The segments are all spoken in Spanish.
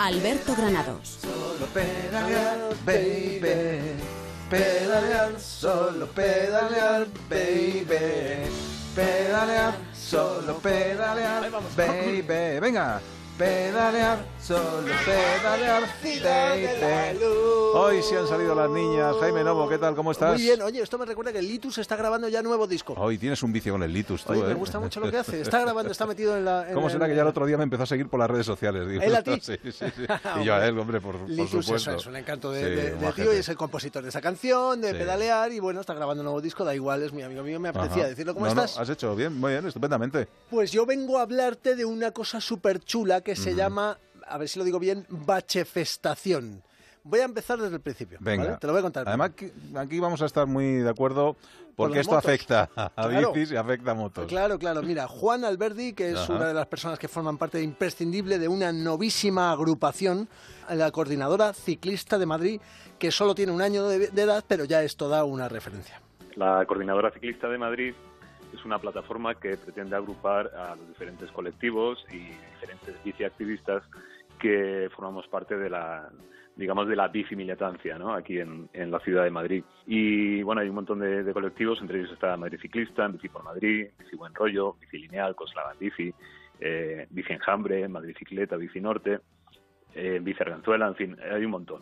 Alberto Granados. Solo pedalear, baby. Pedalear, solo pedalear, baby. Pedalear, solo pedalear, baby. Venga. Pedalear, solo pedalear, baby. Hoy sí han salido las niñas. Jaime Novo, ¿qué tal? ¿Cómo estás? Muy bien, oye, esto me recuerda que el Litus está grabando ya nuevo disco. Hoy tienes un vicio con el Litus, tú, Oye, me ¿eh? gusta mucho lo que hace. Está grabando, está metido en la. en ¿Cómo el- será que ya el otro día me empezó a seguir por las redes sociales? Digo, ¿Él a ti? Sí, sí, sí. Y yo a él, hombre, por, por Litus, supuesto. eso es un encanto de, Sí, de- de tío y es el compositor de esa canción, de Sí. pedalear y bueno, está grabando un nuevo disco, da igual, es mi amigo mío, me apetecía Ajá. decirlo. ¿Cómo No, no, estás? has hecho bien, muy bien, estupendamente. Pues yo vengo a hablarte de una cosa súper chula que se llama, a ver si lo digo bien, bachefestación. Voy a empezar desde el principio. Venga. ¿vale? Te lo voy a contar. Además, que- aquí vamos a estar muy de acuerdo porque esto motos. afecta a Claro. bicis y afecta a motos. Claro, claro. Mira, Juan Alberdi, que es Ajá. una de las personas que forman parte imprescindible de una novísima agrupación, la Coordinadora Ciclista de Madrid, que solo tiene un año de, de edad, pero ya es toda una referencia. La Coordinadora Ciclista de Madrid es una plataforma que pretende agrupar a los diferentes colectivos y diferentes biciactivistas que formamos parte de la digamos de la bicimilitancia ¿no? aquí en, en la ciudad de Madrid y bueno hay un montón de, colectivos entre ellos está Madrid Ciclista, Bici por Madrid, Bici Buen Rollo, Bici Lineal, Coslava Bici, eh, Bici Enjambre, Madrid Cicleta, Bici Norte, eh, Bici Arganzuela, en fin, hay un montón.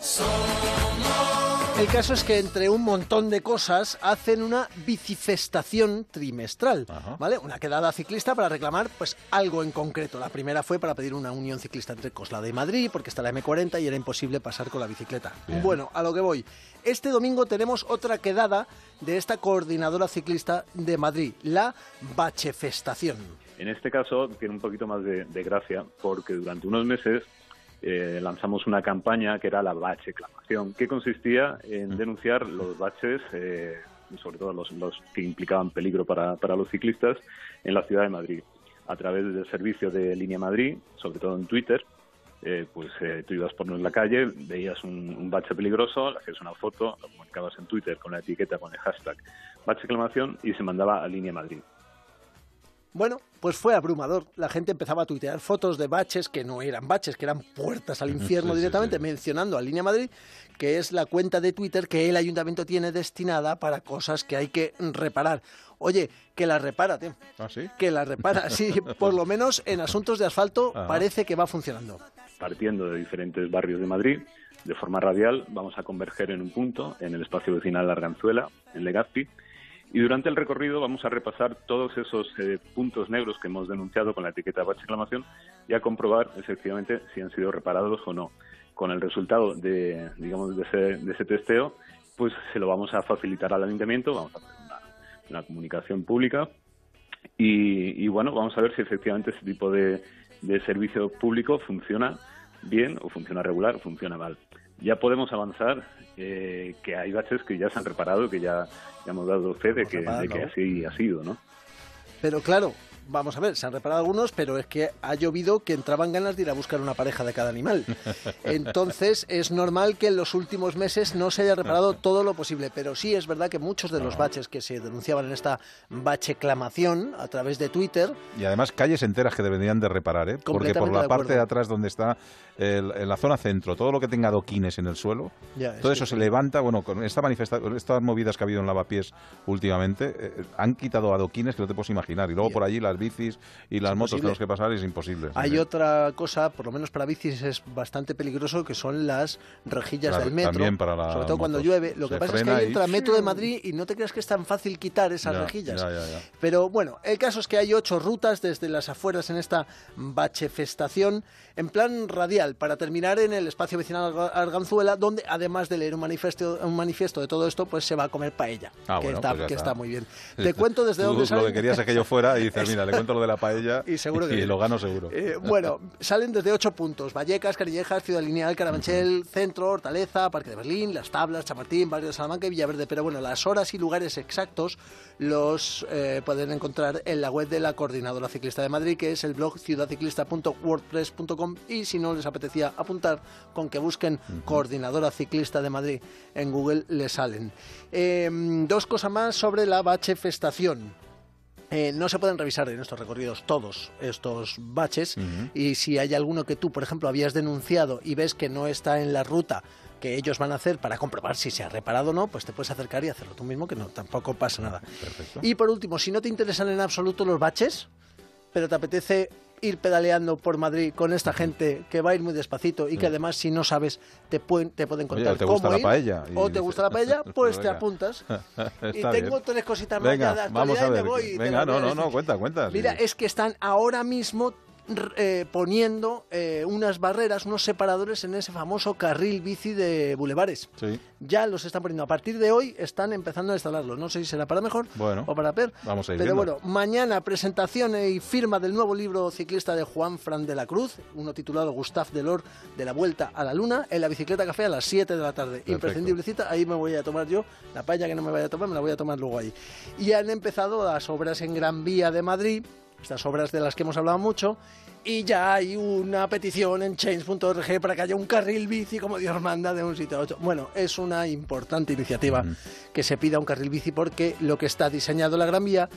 El caso es que entre un montón de cosas hacen una bicifestación trimestral, Ajá. ¿vale? Una quedada ciclista para reclamar pues algo en concreto. La primera fue para pedir una unión ciclista entre Coslada y Madrid, porque está la M40 y era imposible pasar con la bicicleta. Bien. Bueno, a lo que voy. Este domingo tenemos otra quedada de esta coordinadora ciclista de Madrid, la Bachefestación. En este caso tiene un poquito más de, de gracia porque durante unos meses eh, lanzamos una campaña que era la bacheclamación, que consistía en denunciar los baches, eh, sobre todo los, los que implicaban peligro para, para los ciclistas, en la ciudad de Madrid. A través del servicio de Línea Madrid, sobre todo en Twitter, eh, pues eh, tú ibas por en la calle, veías un, un bache peligroso, le hacías una foto, lo comunicabas en Twitter con la etiqueta, con el hashtag bacheclamación y se mandaba a Línea Madrid. Bueno, pues fue abrumador. La gente empezaba a tuitear fotos de baches que no eran baches, que eran puertas al infierno Sí, sí, directamente, sí. mencionando a Línea Madrid, que es la cuenta de Twitter que el ayuntamiento tiene destinada para cosas que hay que reparar. Oye, que la repara, tío. ¿Ah, sí? Que la repara, sí, por lo menos en asuntos de asfalto Ajá. parece que va funcionando. partiendo de diferentes barrios de Madrid, de forma radial, vamos a converger en un punto, en el espacio vecinal Arganzuela, en Legazpi, y durante el recorrido vamos a repasar todos esos eh, puntos negros que hemos denunciado con la etiqueta de reclamación y a comprobar efectivamente si han sido reparados o no. Con el resultado de, digamos, de ese, de ese testeo, pues se lo vamos a facilitar al ayuntamiento, vamos a hacer una, comunicación pública y, y, bueno, vamos a ver si efectivamente ese tipo de, de servicio público funciona bien o funciona regular o funciona mal. Ya podemos avanzar eh, que hay baches que ya se han reparado, que ya, ya hemos dado fe de que, así ha sido, ¿no? Pero claro, vamos a ver, se han reparado algunos, pero es que ha llovido que entraban ganas de ir a buscar una pareja de cada animal. Entonces es normal que en los últimos meses no se haya reparado todo lo posible, pero sí es verdad que muchos de los baches que se denunciaban en esta bacheclamación a través de Twitter, Y además calles enteras que deberían de reparar, ¿eh? Porque por la de parte de atrás donde está el- en la zona centro, todo lo que tenga adoquines en el suelo, Ya, todo es eso que se levanta, bueno, con esta manifesta con estas movidas que ha habido en Lavapiés últimamente, eh, han quitado adoquines que no te puedes imaginar. Y luego Ya. por allí las bicis y las motos tenemos que pasar es imposible. Hay Sí. otra cosa, por lo menos para bicis es bastante peligroso, que son las rejillas Claro, del metro. también para las sobre todo cuando motos. llueve. Lo Se que pasa es que ahí y- entra Metro de Madrid y no te creas que es tan fácil quitar esas Ya, rejillas. ya, ya. Pero bueno, el caso es que hay ocho rutas desde las afueras en esta bachefestación en plan radial para terminar en el espacio vecinal Arga- Arganzuela, donde además de leer un manifiesto, un manifiesto de todo esto, pues se va a comer paella, Ah, que, bueno, está, pues que está. está muy bien. Te cuento desde dónde Lo que querías es que yo fuera y dices, mira, le cuento lo de la paella Y seguro que bien. lo gano seguro. Eh, bueno, salen desde ocho puntos: Vallecas, Canillejas, Ciudad Lineal, Carabanchel, Centro, Hortaleza, Parque de Berlín, Las Tablas, Chamartín, Barrio de Salamanca y Villaverde. Pero bueno, las horas y lugares exactos los eh, pueden encontrar en la web de la Coordinadora Ciclista de Madrid, que es el blog ciudadciclista.wordpress.com. Y si no les apetecía apuntar, con que busquen Coordinadora Ciclista de Madrid en Google, le salen. Eh, dos cosas más sobre la bachefestación. Eh, no se pueden revisar en estos recorridos todos estos baches. Y si hay alguno que tú, por ejemplo, habías denunciado y ves que no está en la ruta que ellos van a hacer para comprobar si se ha reparado o no, pues te puedes acercar y hacerlo tú mismo, que no tampoco pasa nada. Y por último, si no te interesan en absoluto los baches, pero te apetece ir pedaleando por Madrid con esta gente que va a ir muy despacito y que además si no sabes te pueden, te pueden contar te gusta la paella o te gusta la paella pues te apuntas. Y tengo tres cositas más de vamos a ver. me voy Venga, no, no, no, cuenta, cuenta. Mira, es que están ahora mismo eh, poniendo eh, unas barreras, unos separadores en ese famoso carril bici de bulevares. Sí. Ya los están poniendo. A partir de hoy están empezando a instalarlos. No sé si será para mejor o para peor. Vamos a ir Pero viendo. bueno, mañana presentación y firma del nuevo libro ciclista de Juan Fran de la Cruz, uno titulado Gustave Delors de la Vuelta a la Luna, en la bicicleta café a las 7 de la tarde. Imprescindible cita, ahí me voy a tomar yo. La paella que no me vaya a tomar, me la voy a tomar luego ahí. Y han empezado las obras en Gran Vía de Madrid, estas obras de las que hemos hablado mucho, y ya hay una petición en change.org para que haya un carril bici como Dios manda de un sitio a otro. Bueno, es una importante iniciativa que se pida un carril bici porque lo que está diseñado la Gran Vía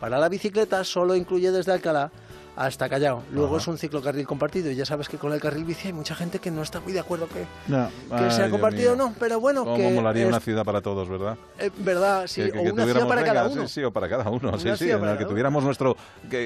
para la bicicleta solo incluye desde Alcalá hasta Callao. Luego es un ciclocarril compartido y ya sabes que con el carril bici hay mucha gente que no está muy de acuerdo que, no. que sea compartido o no, pero bueno, ¿Cómo que molaría es, una ciudad para todos, verdad? Eh, verdad, sí, que, que, o una ciudad para cada uno. Sí, sí, o para cada uno, Una sí, sí, en el que tuviéramos nuestro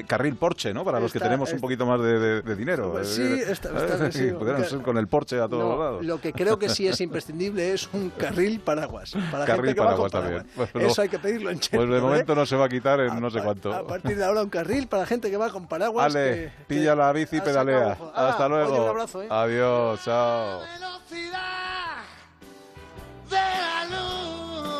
carril Porsche, ¿no? Para los que Está- tenemos un está- poquito más de, de- de dinero. Pues sí, está- está- eh, sí, y pudiéramos que- ir con el Porsche a todos No, lados. Lo que creo que sí es imprescindible es un carril paraguas. Para Carril gente que va con paraguas también. Eso hay que pedirlo en Pues de ¿eh? momento no se va a quitar en no sé cuánto. A partir de ahora un carril para gente que va con paraguas. Ale, que- pilla que la bici y pedalea. Ah, Hasta luego. oye, un abrazo, ¿eh? Adiós, chao. velocidad de la